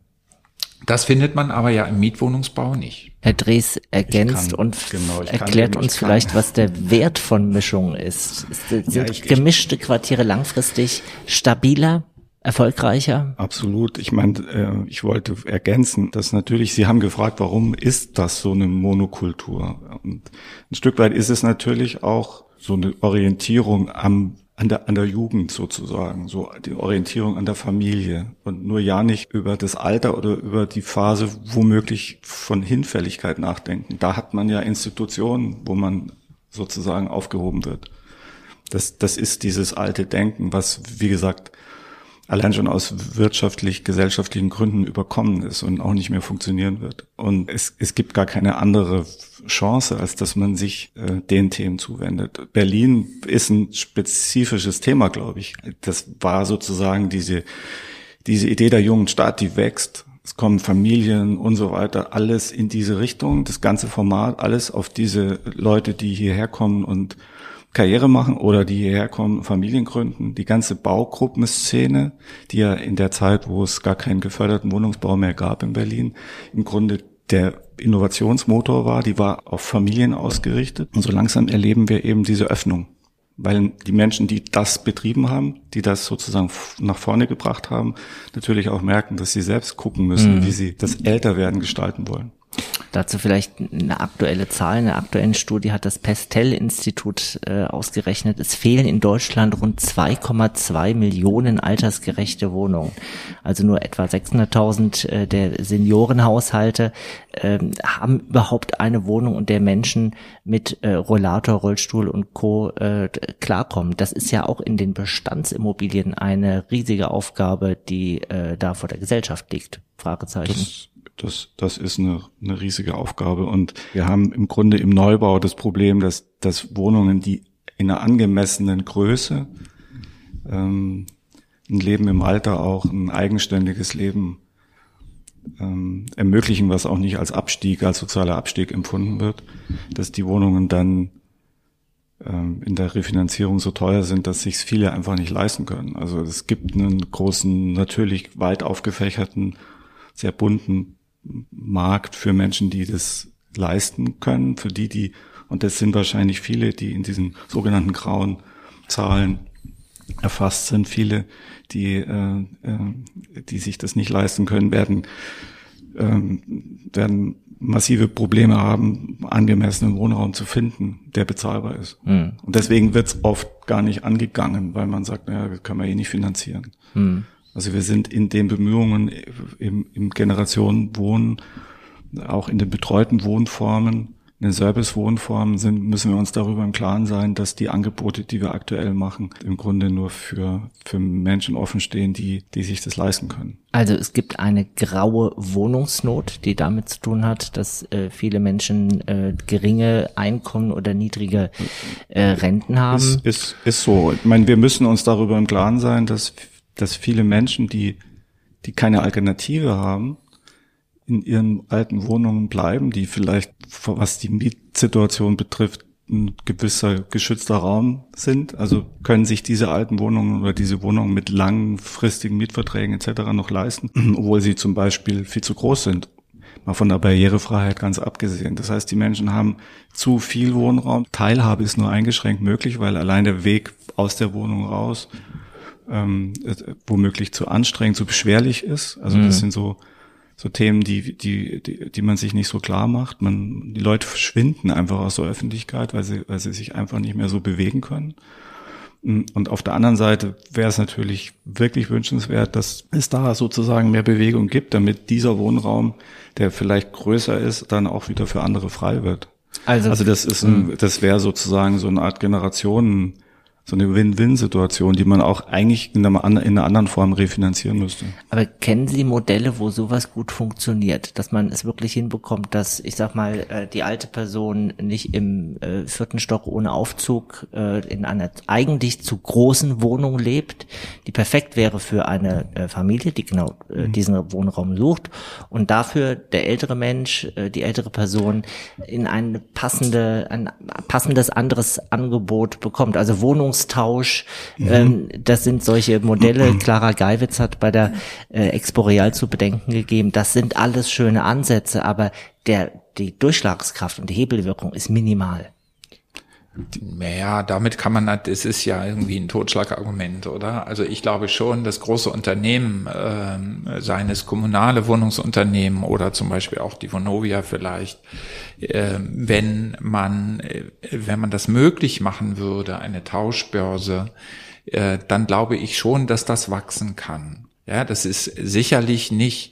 das findet man aber ja im Mietwohnungsbau nicht. Herr Drees ergänzt kann, und genau, erklärt kann, uns vielleicht, was der Wert von Mischungen ist. Sind ja, ich, gemischte Quartiere langfristig stabiler? erfolgreicher? Absolut. Ich meine, äh, ich wollte ergänzen, dass natürlich, Sie haben gefragt, warum ist das so eine Monokultur? Und ein Stück weit ist es natürlich auch so eine Orientierung am an der, an der Jugend sozusagen, so die Orientierung an der Familie und nur ja nicht über das Alter oder über die Phase womöglich von Hinfälligkeit nachdenken. Da hat man ja Institutionen, wo man sozusagen aufgehoben wird. Das, das ist dieses alte Denken, was, wie gesagt, allein schon aus wirtschaftlich, gesellschaftlichen Gründen überkommen ist und auch nicht mehr funktionieren wird. Und es, es gibt gar keine andere Chance, als dass man sich äh, den Themen zuwendet. Berlin ist ein spezifisches Thema, glaube ich. Das war sozusagen diese, diese Idee der jungen Stadt, die wächst. Es kommen Familien und so weiter, alles in diese Richtung, das ganze Format, alles auf diese Leute, die hierher kommen und Karriere machen oder die hierher kommen, Familien gründen. Die ganze Baugruppenszene, die ja in der Zeit, wo es gar keinen geförderten Wohnungsbau mehr gab in Berlin, im Grunde der Innovationsmotor war, die war auf Familien ausgerichtet. Und so langsam erleben wir eben diese Öffnung. Weil die Menschen, die das betrieben haben, die das sozusagen nach vorne gebracht haben, natürlich auch merken, dass sie selbst gucken müssen, mhm. wie sie das Älterwerden gestalten wollen. Dazu vielleicht eine aktuelle Zahl. In einer aktuellen Studie hat das Pestel-Institut äh, ausgerechnet, es fehlen in Deutschland rund 2,2 Millionen altersgerechte Wohnungen. Also nur etwa 600.000 äh, der Seniorenhaushalte äh, haben überhaupt eine Wohnung und der Menschen mit äh, Rollator, Rollstuhl und Co. Äh, klarkommen. Das ist ja auch in den Bestandsimmobilien eine riesige Aufgabe, die äh, da vor der Gesellschaft liegt. Fragezeichen. Das das, das ist eine, eine riesige Aufgabe. Und wir haben im Grunde im Neubau das Problem, dass, dass Wohnungen, die in einer angemessenen Größe ähm, ein Leben im Alter auch ein eigenständiges Leben ähm, ermöglichen, was auch nicht als Abstieg, als sozialer Abstieg empfunden wird, dass die Wohnungen dann ähm, in der Refinanzierung so teuer sind, dass sich viele einfach nicht leisten können. Also es gibt einen großen, natürlich weit aufgefächerten, sehr bunten Markt für Menschen, die das leisten können, für die, die, und das sind wahrscheinlich viele, die in diesen sogenannten grauen Zahlen erfasst sind, viele, die, äh, äh, die sich das nicht leisten können, werden, äh, werden massive Probleme haben, angemessenen Wohnraum zu finden, der bezahlbar ist. Mhm. Und deswegen wird es oft gar nicht angegangen, weil man sagt, naja, das kann man eh nicht finanzieren. Mhm. Also wir sind in den Bemühungen im, im Generationenwohnen auch in den betreuten Wohnformen in den Service-Wohnformen sind, müssen wir uns darüber im Klaren sein, dass die Angebote, die wir aktuell machen, im Grunde nur für, für Menschen offen stehen, die, die sich das leisten können. Also es gibt eine graue Wohnungsnot, die damit zu tun hat, dass äh, viele Menschen äh, geringe Einkommen oder niedrige äh, Renten haben. Ist, ist, ist so. Ich meine, wir müssen uns darüber im Klaren sein, dass, dass viele Menschen, die, die keine Alternative haben, in ihren alten Wohnungen bleiben, die vielleicht, was die Mietsituation betrifft, ein gewisser geschützter Raum sind. Also können sich diese alten Wohnungen oder diese Wohnungen mit langfristigen Mietverträgen etc. noch leisten, obwohl sie zum Beispiel viel zu groß sind. Mal von der Barrierefreiheit ganz abgesehen. Das heißt, die Menschen haben zu viel Wohnraum. Teilhabe ist nur eingeschränkt möglich, weil allein der Weg aus der Wohnung raus ähm, womöglich zu anstrengend, zu beschwerlich ist. Also das mhm. sind so so Themen, die, die, die, die man sich nicht so klar macht. Man, die Leute verschwinden einfach aus der Öffentlichkeit, weil sie, weil sie sich einfach nicht mehr so bewegen können. Und auf der anderen Seite wäre es natürlich wirklich wünschenswert, dass es da sozusagen mehr Bewegung gibt, damit dieser Wohnraum, der vielleicht größer ist, dann auch wieder für andere frei wird. Also, also das ist ein, hm. das wäre sozusagen so eine Art Generationen so eine Win-Win-Situation, die man auch eigentlich in einer, in einer, anderen Form refinanzieren müsste. Aber kennen Sie Modelle, wo sowas gut funktioniert, dass man es wirklich hinbekommt, dass ich sag mal äh, die alte Person nicht im äh, vierten Stock ohne Aufzug äh, in einer eigentlich zu großen Wohnung lebt, die perfekt wäre für eine äh, Familie, die genau mhm. diesen Wohnraum sucht und dafür der ältere Mensch, die ältere Person in ein passende, ein passendes anderes Angebot bekommt, also Wohnung Wohnungstausch. Mhm. Ähm, das sind solche Modelle. Mhm. Clara Geiwitz hat bei der äh, Expo Real zu bedenken gegeben. Das sind alles schöne Ansätze, aber der, die Durchschlagskraft und die Hebelwirkung ist minimal. Naja, damit kann man, das ist ja irgendwie ein Totschlagargument, oder? Also ich glaube schon, dass große Unternehmen, äh, seien es kommunale Wohnungsunternehmen oder zum Beispiel auch die Vonovia vielleicht, äh, wenn man, äh, wenn man das möglich machen würde, eine Tauschbörse, äh, dann glaube ich schon, dass das wachsen kann. Ja, das ist sicherlich nicht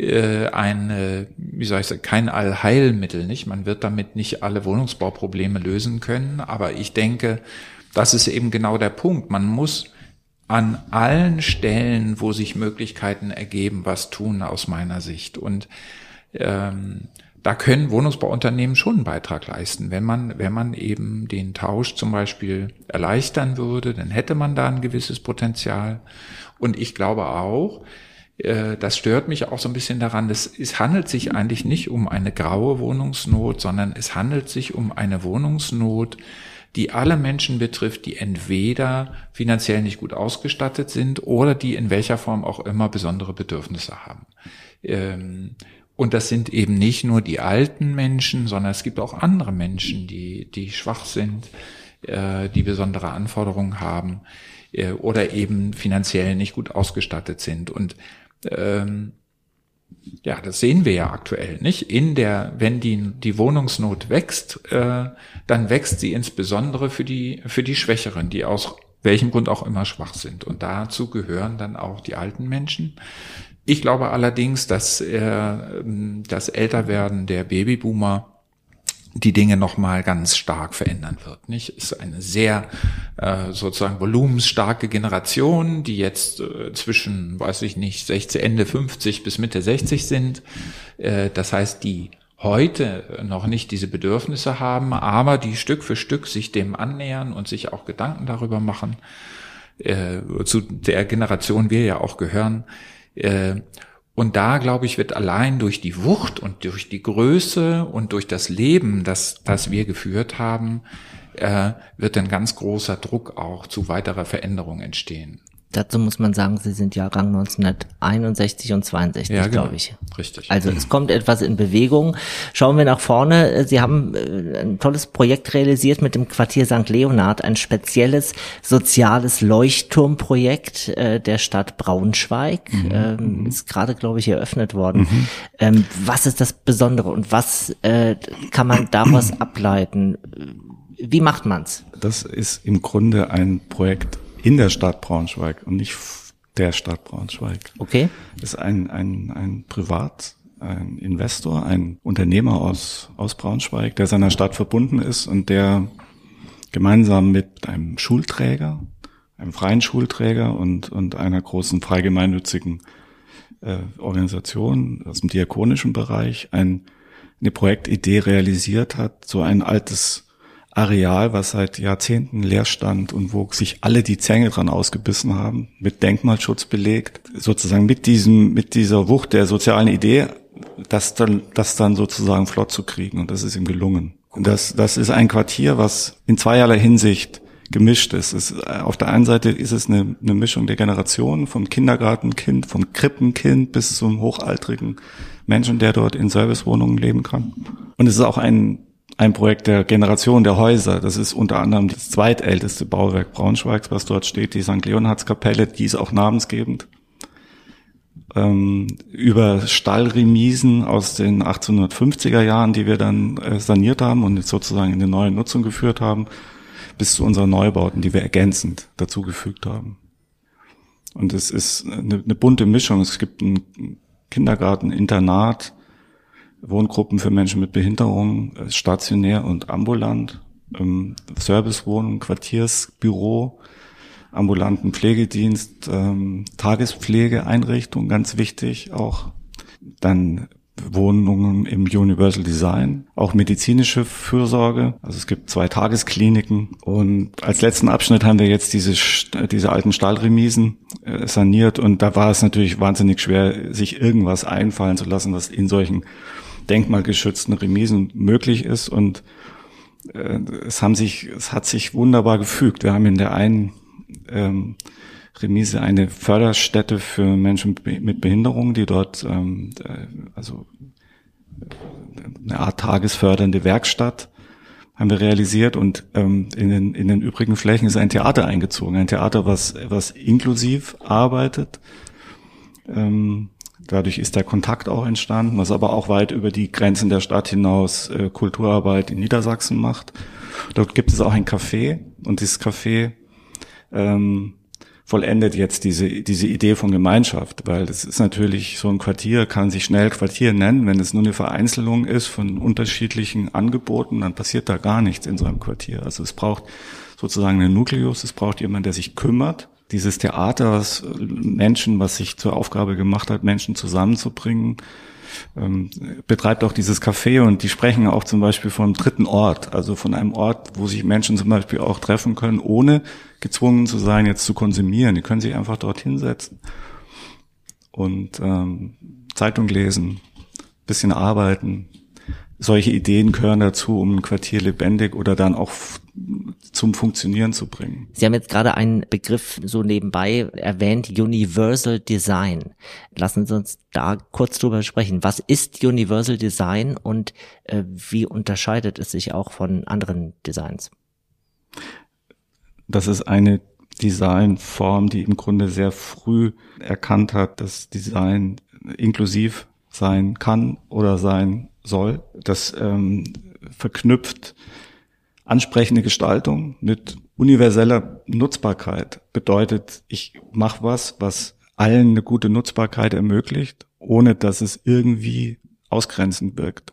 äh, ein, wie soll ich sagen, kein Allheilmittel, nicht? Man wird damit nicht alle Wohnungsbauprobleme lösen können, aber ich denke, das ist eben genau der Punkt. Man muss an allen Stellen, wo sich Möglichkeiten ergeben, was tun aus meiner Sicht. Und ähm, da können Wohnungsbauunternehmen schon einen Beitrag leisten. Wenn man, wenn man eben den Tausch zum Beispiel erleichtern würde, dann hätte man da ein gewisses Potenzial. Und ich glaube auch, äh, das stört mich auch so ein bisschen daran, dass es handelt sich eigentlich nicht um eine graue Wohnungsnot, sondern es handelt sich um eine Wohnungsnot, die alle Menschen betrifft, die entweder finanziell nicht gut ausgestattet sind oder die in welcher Form auch immer besondere Bedürfnisse haben. Ähm, und das sind eben nicht nur die alten Menschen, sondern es gibt auch andere Menschen, die, die schwach sind, äh, die besondere Anforderungen haben äh, oder eben finanziell nicht gut ausgestattet sind. Und ähm, ja, das sehen wir ja aktuell nicht. In der, wenn die, die Wohnungsnot wächst, äh, dann wächst sie insbesondere für die, für die Schwächeren, die aus welchem Grund auch immer schwach sind. Und dazu gehören dann auch die alten Menschen. Ich glaube allerdings, dass äh, das Älterwerden der Babyboomer die Dinge nochmal ganz stark verändern wird. Nicht? Ist eine sehr äh, sozusagen volumensstarke Generation, die jetzt äh, zwischen, weiß ich nicht, 60, Ende 50 bis Mitte 60 sind. Äh, das heißt, die heute noch nicht diese Bedürfnisse haben, aber die Stück für Stück sich dem annähern und sich auch Gedanken darüber machen, äh, zu der Generation wir ja auch gehören. Äh, und da, glaube ich, wird allein durch die Wucht und durch die Größe und durch das Leben, das, das wir geführt haben, äh, wird ein ganz großer Druck auch zu weiterer Veränderung entstehen. Dazu muss man sagen, Sie sind Jahrgang 1961 und 62, ja, genau. glaube ich. Richtig. Also es kommt etwas in Bewegung. Schauen wir nach vorne. Sie haben äh, ein tolles Projekt realisiert mit dem Quartier St. Leonhard, ein spezielles soziales Leuchtturmprojekt äh, der Stadt Braunschweig. Mhm. Ähm, ist gerade, glaube ich, eröffnet worden. Mhm. Ähm, was ist das Besondere und was äh, kann man daraus ableiten? Wie macht man's? Das ist im Grunde ein Projekt in der Stadt Braunschweig und nicht der Stadt Braunschweig. Okay. Das ist ein, ein, ein Privat, ein Investor, ein Unternehmer aus, aus Braunschweig, der seiner Stadt verbunden ist und der gemeinsam mit einem Schulträger, einem freien Schulträger und, und einer großen freigemeinnützigen äh, Organisation aus dem diakonischen Bereich ein, eine Projektidee realisiert hat, so ein altes Areal, was seit Jahrzehnten leer stand und wo sich alle die Zähne dran ausgebissen haben, mit Denkmalschutz belegt, sozusagen mit diesem, mit dieser Wucht der sozialen Idee, das dann, das dann sozusagen flott zu kriegen. Und das ist ihm gelungen. Und das, das ist ein Quartier, was in zweierlei Hinsicht gemischt ist. Es, auf der einen Seite ist es eine, eine Mischung der Generationen, vom Kindergartenkind, vom Krippenkind bis zum hochaltrigen Menschen, der dort in Servicewohnungen leben kann. Und es ist auch ein, ein Projekt der Generation der Häuser. Das ist unter anderem das zweitälteste Bauwerk Braunschweigs, was dort steht, die St. Leonhardskapelle, die ist auch namensgebend. Ähm, über Stallremisen aus den 1850er Jahren, die wir dann äh, saniert haben und jetzt sozusagen in die neue Nutzung geführt haben, bis zu unseren Neubauten, die wir ergänzend dazugefügt haben. Und es ist eine, eine bunte Mischung. Es gibt einen Kindergarten, Internat, Wohngruppen für Menschen mit Behinderung, äh, stationär und ambulant, ähm, Servicewohnung, Quartiersbüro, ambulanten Pflegedienst, ähm, Tagespflegeeinrichtung, ganz wichtig auch. Dann Wohnungen im Universal Design, auch medizinische Fürsorge. Also es gibt zwei Tageskliniken und als letzten Abschnitt haben wir jetzt diese, diese alten Stahlremisen äh, saniert und da war es natürlich wahnsinnig schwer, sich irgendwas einfallen zu lassen, was in solchen denkmalgeschützten Remisen möglich ist und äh, es haben sich, es hat sich wunderbar gefügt. Wir haben in der einen ähm, Remise eine Förderstätte für Menschen mit Behinderung, die dort ähm, äh, also eine Art tagesfördernde Werkstatt haben wir realisiert und ähm, in, den, in den übrigen Flächen ist ein Theater eingezogen, ein Theater, was, was inklusiv arbeitet. Ähm, dadurch ist der Kontakt auch entstanden, was aber auch weit über die Grenzen der Stadt hinaus äh, Kulturarbeit in Niedersachsen macht. Dort gibt es auch ein Café und dieses Café ähm, vollendet jetzt diese, diese Idee von Gemeinschaft, weil das ist natürlich, so ein Quartier kann sich schnell Quartier nennen. Wenn es nur eine Vereinzelung ist von unterschiedlichen Angeboten, dann passiert da gar nichts in so einem Quartier. Also es braucht sozusagen einen Nukleus, es braucht jemand, der sich kümmert. Dieses Theater, was Menschen, was sich zur Aufgabe gemacht hat, Menschen zusammenzubringen, ähm, betreibt auch dieses Café und die sprechen auch zum Beispiel vom dritten Ort, also von einem Ort, wo sich Menschen zum Beispiel auch treffen können, ohne gezwungen zu sein, jetzt zu konsumieren. Die können sich einfach dort hinsetzen und ähm, Zeitung lesen, bisschen arbeiten. Solche Ideen gehören dazu, um ein Quartier lebendig oder dann auch zum Funktionieren zu bringen. Sie haben jetzt gerade einen Begriff so nebenbei erwähnt, Universal Design. Lassen Sie uns da kurz drüber sprechen. Was ist Universal Design und äh, wie unterscheidet es sich auch von anderen Designs? Das ist eine Designform, die im Grunde sehr früh erkannt hat, dass Design inklusiv sein kann oder sein soll. Das ähm, verknüpft ansprechende Gestaltung mit universeller Nutzbarkeit. Bedeutet, ich mache was, was allen eine gute Nutzbarkeit ermöglicht, ohne dass es irgendwie ausgrenzend wirkt.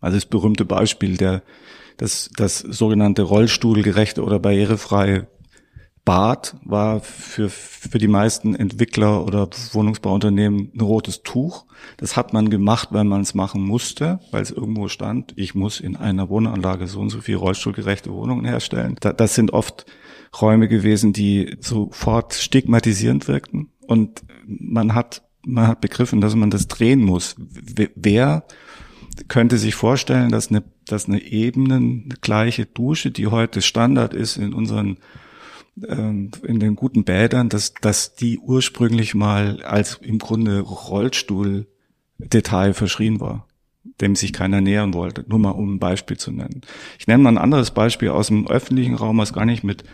Also das berühmte Beispiel der das, das sogenannte rollstuhlgerechte oder barrierefreie Bad war für, für die meisten Entwickler oder Wohnungsbauunternehmen ein rotes Tuch. Das hat man gemacht, weil man es machen musste, weil es irgendwo stand, ich muss in einer Wohnanlage so und so viel rollstuhlgerechte Wohnungen herstellen. Das sind oft Räume gewesen, die sofort stigmatisierend wirkten. Und man hat, man hat begriffen, dass man das drehen muss. Wer könnte sich vorstellen, dass eine, dass eine ebenengleiche Dusche, die heute Standard ist in unseren in den guten Bädern, dass, dass die ursprünglich mal als im Grunde Rollstuhl-Detail verschrien war, dem sich keiner nähern wollte. Nur mal um ein Beispiel zu nennen. Ich nenne mal ein anderes Beispiel aus dem öffentlichen Raum, was gar nicht mit,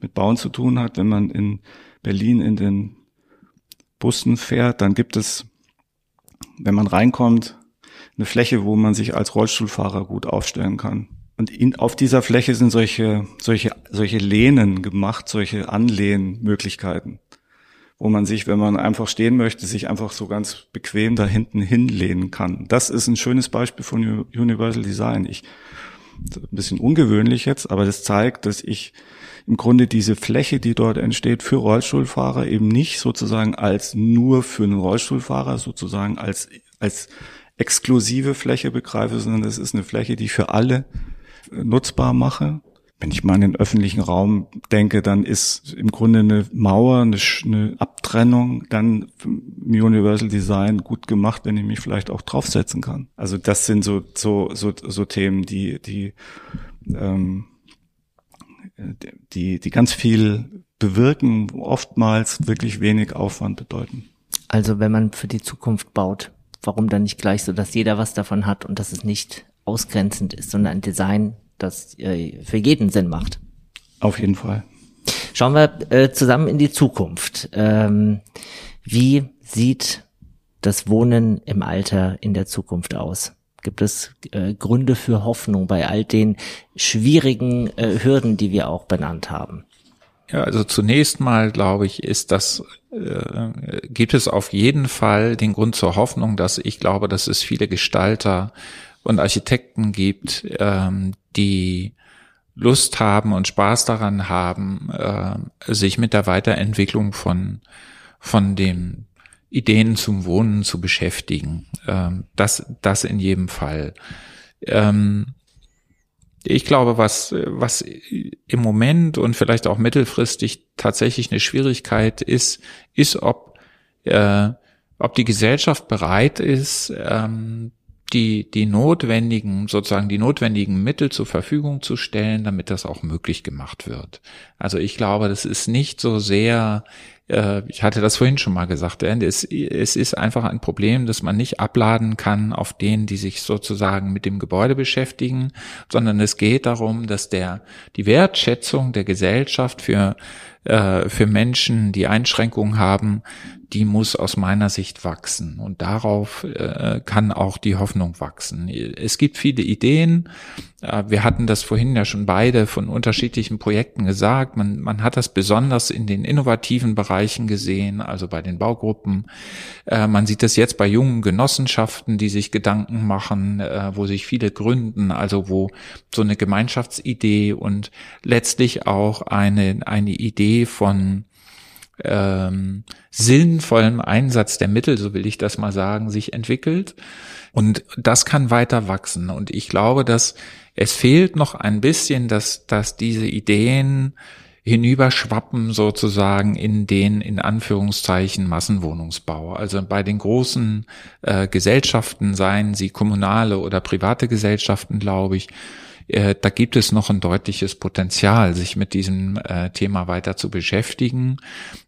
mit Bauen zu tun hat. Wenn man in Berlin in den Bussen fährt, dann gibt es, wenn man reinkommt, eine Fläche, wo man sich als Rollstuhlfahrer gut aufstellen kann. Und in, auf dieser Fläche sind solche, solche, solche Lehnen gemacht, solche Anlehnmöglichkeiten, wo man sich, wenn man einfach stehen möchte, sich einfach so ganz bequem da hinten hinlehnen kann. Das ist ein schönes Beispiel von Universal Design. Ich, ein bisschen ungewöhnlich jetzt, aber das zeigt, dass ich im Grunde diese Fläche, die dort entsteht für Rollstuhlfahrer eben nicht sozusagen als nur für einen Rollstuhlfahrer sozusagen als, als exklusive Fläche begreife, sondern das ist eine Fläche, die für alle nutzbar mache wenn ich mal an den öffentlichen Raum denke, dann ist im Grunde eine Mauer, eine, eine Abtrennung dann im Universal Design gut gemacht, wenn ich mich vielleicht auch draufsetzen kann. Also das sind so so so, so Themen, die die ähm, die die ganz viel bewirken, oftmals wirklich wenig Aufwand bedeuten. Also wenn man für die Zukunft baut, warum dann nicht gleich so, dass jeder was davon hat und dass es nicht ausgrenzend ist, sondern ein Design, das äh, für jeden Sinn macht. Auf jeden Fall. Schauen wir äh, zusammen in die Zukunft. Ähm, wie sieht das Wohnen im Alter in der Zukunft aus? Gibt es äh, Gründe für Hoffnung bei all den schwierigen äh, Hürden, die wir auch benannt haben? Ja, also zunächst mal glaube ich, ist das äh, gibt es auf jeden Fall den Grund zur Hoffnung, dass ich glaube, dass es viele Gestalter und Architekten gibt, ähm, die Lust haben und Spaß daran haben, äh, sich mit der Weiterentwicklung von, von den Ideen zum Wohnen zu beschäftigen. Ähm, das, das in jedem Fall. Ähm, ich glaube, was, was im Moment und vielleicht auch mittelfristig tatsächlich eine Schwierigkeit ist, ist, ob, äh, ob die Gesellschaft bereit ist, ähm, die, die notwendigen, sozusagen die notwendigen Mittel zur Verfügung zu stellen, damit das auch möglich gemacht wird. Also ich glaube, das ist nicht so sehr, äh, ich hatte das vorhin schon mal gesagt, es, es ist einfach ein Problem, dass man nicht abladen kann auf denen, die sich sozusagen mit dem Gebäude beschäftigen, sondern es geht darum, dass der, die Wertschätzung der Gesellschaft für, äh, für Menschen, die Einschränkungen haben, die muss aus meiner Sicht wachsen. Und darauf äh, kann auch die Hoffnung wachsen. Es gibt viele Ideen. Äh, wir hatten das vorhin ja schon beide von unterschiedlichen Projekten gesagt. Man, man hat das besonders in den innovativen Bereichen gesehen, also bei den Baugruppen. Äh, man sieht das jetzt bei jungen Genossenschaften, die sich Gedanken machen, äh, wo sich viele gründen, also wo so eine Gemeinschaftsidee und letztlich auch eine, eine Idee von ähm, sinnvollem Einsatz der Mittel, so will ich das mal sagen, sich entwickelt. Und das kann weiter wachsen. Und ich glaube, dass es fehlt noch ein bisschen, dass, dass diese Ideen hinüberschwappen sozusagen in den in Anführungszeichen Massenwohnungsbau. Also bei den großen äh, Gesellschaften, seien sie kommunale oder private Gesellschaften, glaube ich, äh, da gibt es noch ein deutliches Potenzial, sich mit diesem äh, Thema weiter zu beschäftigen.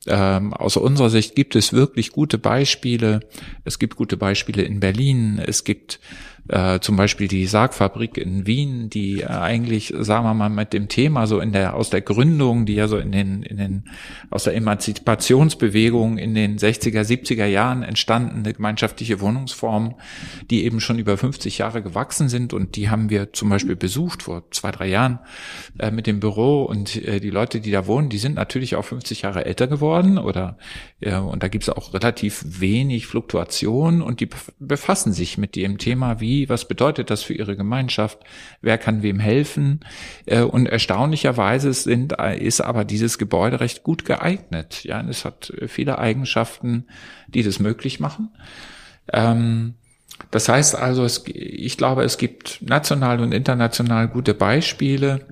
Ähm, aus unserer Sicht gibt es wirklich gute Beispiele. Es gibt gute Beispiele in Berlin. Es gibt äh, zum Beispiel die Sargfabrik in Wien, die äh, eigentlich, sagen wir mal, mit dem Thema so in der, aus der Gründung, die ja so in den, in den, aus der Emanzipationsbewegung in den 60er, 70er Jahren entstandene gemeinschaftliche Wohnungsform, die eben schon über 50 Jahre gewachsen sind und die haben wir zum Beispiel besucht vor zwei, drei Jahren äh, mit dem Büro und äh, die Leute, die da wohnen, die sind natürlich auch 50 Jahre älter geworden oder äh, und da gibt es auch relativ wenig Fluktuation und die befassen sich mit dem Thema, wie was bedeutet das für ihre Gemeinschaft, wer kann wem helfen. Äh, und erstaunlicherweise sind, ist aber dieses Gebäude recht gut geeignet. Ja, es hat viele Eigenschaften, die das möglich machen. Ähm, das heißt also, es, ich glaube, es gibt national und international gute Beispiele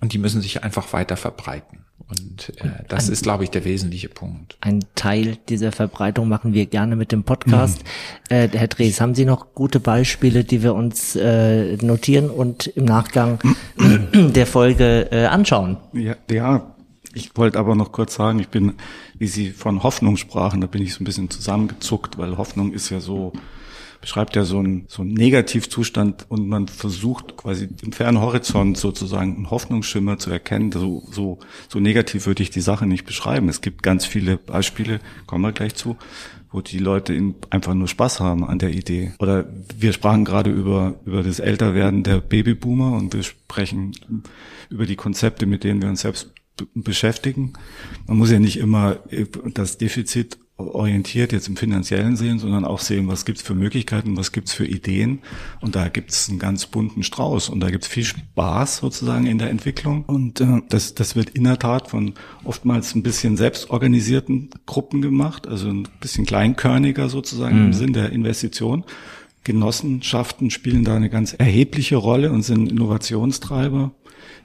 und die müssen sich einfach weiter verbreiten. Und äh, das ein, ist, glaube ich, der wesentliche Punkt. Ein Teil dieser Verbreitung machen wir gerne mit dem Podcast. Mhm. Äh, Herr Drees, haben Sie noch gute Beispiele, die wir uns äh, notieren und im Nachgang der Folge äh, anschauen? Ja, ja, ich wollte aber noch kurz sagen, ich bin, wie Sie von Hoffnung sprachen, da bin ich so ein bisschen zusammengezuckt, weil Hoffnung ist ja so beschreibt ja so einen, so einen Negativzustand und man versucht quasi im fernen Horizont sozusagen einen Hoffnungsschimmer zu erkennen. So, so, so negativ würde ich die Sache nicht beschreiben. Es gibt ganz viele Beispiele, kommen wir gleich zu, wo die Leute einfach nur Spaß haben an der Idee. Oder wir sprachen gerade über, über das Älterwerden der Babyboomer und wir sprechen über die Konzepte, mit denen wir uns selbst beschäftigen. Man muss ja nicht immer das Defizit orientiert jetzt im finanziellen sehen, sondern auch sehen, was gibt's für Möglichkeiten, was gibt's für Ideen. Und da gibt's einen ganz bunten Strauß und da gibt's viel Spaß sozusagen in der Entwicklung. Und äh, das, das wird in der Tat von oftmals ein bisschen selbstorganisierten Gruppen gemacht, also ein bisschen kleinkörniger sozusagen mhm. im Sinn der Investition. Genossenschaften spielen da eine ganz erhebliche Rolle und sind Innovationstreiber.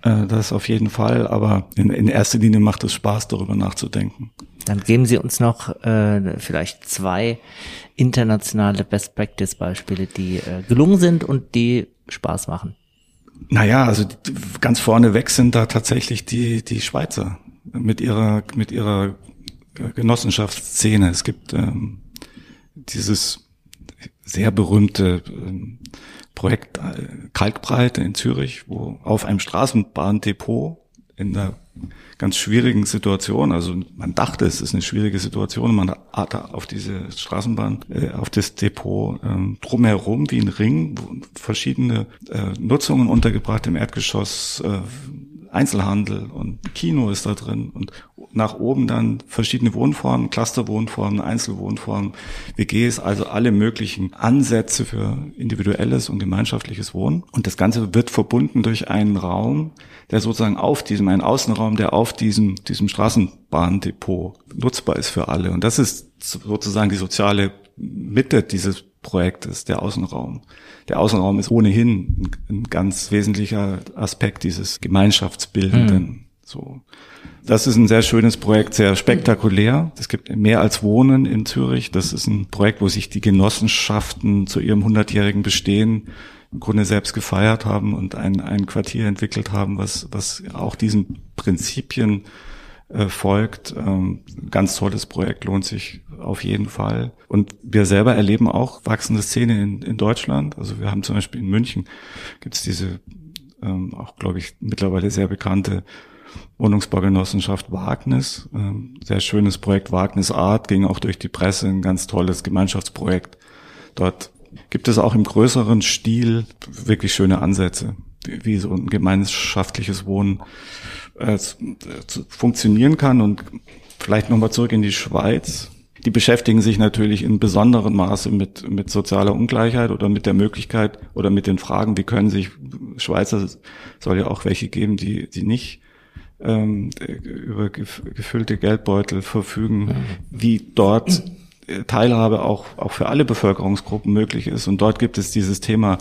Äh, das auf jeden Fall, aber in, in erster Linie macht es Spaß, darüber nachzudenken. Dann geben Sie uns noch äh, vielleicht zwei internationale Best Practice Beispiele, die äh, gelungen sind und die Spaß machen. Naja, also ganz vorne weg sind da tatsächlich die, die Schweizer mit ihrer, mit ihrer Genossenschaftsszene. Es gibt ähm, dieses sehr berühmte ähm, Projekt äh, Kalkbreite in Zürich, wo auf einem Straßenbahndepot in der ganz schwierigen Situation. Also man dachte, es ist eine schwierige Situation. Man hat auf diese Straßenbahn, äh, auf das Depot äh, drumherum wie ein Ring, verschiedene äh, Nutzungen untergebracht im Erdgeschoss. Äh, Einzelhandel und Kino ist da drin und nach oben dann verschiedene Wohnformen, Clusterwohnformen, Einzelwohnformen, WGs, also alle möglichen Ansätze für individuelles und gemeinschaftliches Wohnen. Und das Ganze wird verbunden durch einen Raum, der sozusagen auf diesem, ein Außenraum, der auf diesem, diesem Straßenbahndepot nutzbar ist für alle. Und das ist sozusagen die soziale Mitte dieses Projektes, der Außenraum. Der Außenraum ist ohnehin ein ganz wesentlicher Aspekt dieses Gemeinschaftsbildenden. Mhm. So. Das ist ein sehr schönes Projekt, sehr spektakulär. Es gibt mehr als Wohnen in Zürich. Das ist ein Projekt, wo sich die Genossenschaften zu ihrem hundertjährigen Bestehen im Grunde selbst gefeiert haben und ein, ein Quartier entwickelt haben, was, was auch diesen Prinzipien äh, folgt. Ähm, ganz tolles Projekt, lohnt sich auf jeden Fall. Und wir selber erleben auch wachsende Szene in, in Deutschland. Also wir haben zum Beispiel in München gibt es diese ähm, auch, glaube ich, mittlerweile sehr bekannte Wohnungsbaugenossenschaft Wagnis. Ähm, sehr schönes Projekt Wagnis Art, ging auch durch die Presse, ein ganz tolles Gemeinschaftsprojekt. Dort gibt es auch im größeren Stil wirklich schöne Ansätze, wie so ein gemeinschaftliches Wohnen äh, funktionieren kann. Und vielleicht nochmal zurück in die Schweiz. Die beschäftigen sich natürlich in besonderem Maße mit, mit sozialer Ungleichheit oder mit der Möglichkeit oder mit den Fragen, wie können sich Schweizer, soll ja auch welche geben, die, die nicht ähm, über gefüllte Geldbeutel verfügen, wie dort Teilhabe auch, auch für alle Bevölkerungsgruppen möglich ist. Und dort gibt es dieses Thema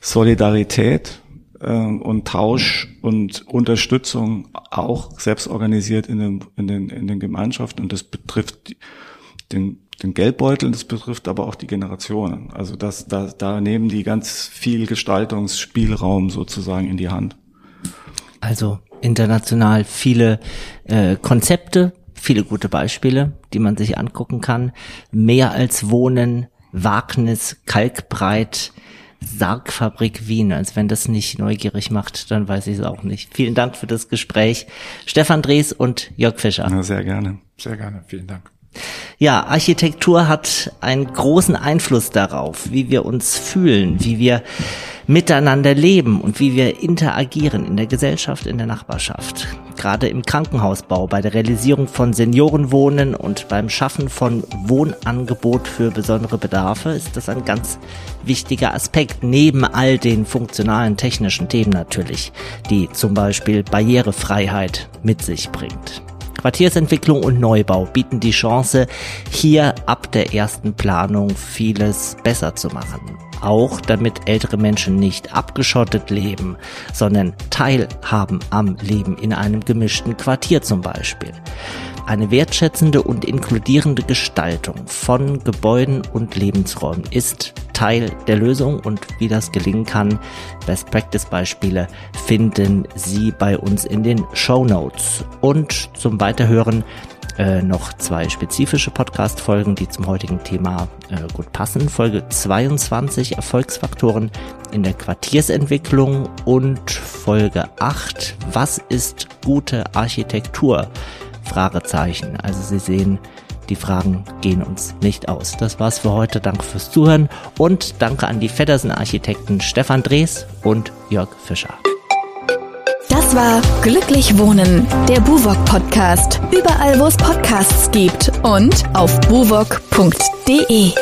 Solidarität äh, und Tausch und Unterstützung auch selbst organisiert in den, in den, in den Gemeinschaften. Und das betrifft den, den Geldbeutel, das betrifft aber auch die Generationen. Also das, da, da nehmen die ganz viel Gestaltungsspielraum sozusagen in die Hand. Also international viele äh, Konzepte, viele gute Beispiele, die man sich angucken kann. Mehr als Wohnen, Wagnis, Kalkbreit, Sargfabrik Wien. Als wenn das nicht neugierig macht, dann weiß ich es auch nicht. Vielen Dank für das Gespräch. Stefan Drees und Jörg Fischer. Ja, sehr gerne. Sehr gerne. Vielen Dank. Ja, Architektur hat einen großen Einfluss darauf, wie wir uns fühlen, wie wir miteinander leben und wie wir interagieren in der Gesellschaft, in der Nachbarschaft. Gerade im Krankenhausbau, bei der Realisierung von Seniorenwohnen und beim Schaffen von Wohnangebot für besondere Bedarfe ist das ein ganz wichtiger Aspekt, neben all den funktionalen technischen Themen natürlich, die zum Beispiel Barrierefreiheit mit sich bringt. Quartiersentwicklung und Neubau bieten die Chance, hier ab der ersten Planung vieles besser zu machen. Auch damit ältere Menschen nicht abgeschottet leben, sondern teilhaben am Leben in einem gemischten Quartier zum Beispiel. Eine wertschätzende und inkludierende Gestaltung von Gebäuden und Lebensräumen ist Teil der Lösung und wie das gelingen kann, Best Practice Beispiele finden Sie bei uns in den Show Notes. Und zum Weiterhören äh, noch zwei spezifische Podcast-Folgen, die zum heutigen Thema äh, gut passen. Folge 22 Erfolgsfaktoren in der Quartiersentwicklung und Folge 8 Was ist gute Architektur? Fragezeichen. Also Sie sehen, die Fragen gehen uns nicht aus. Das war's für heute. Danke fürs Zuhören und danke an die Feddersen Architekten Stefan Drees und Jörg Fischer. Das war Glücklich Wohnen, der Buwok Podcast. Überall, wo es Podcasts gibt und auf buwok.de.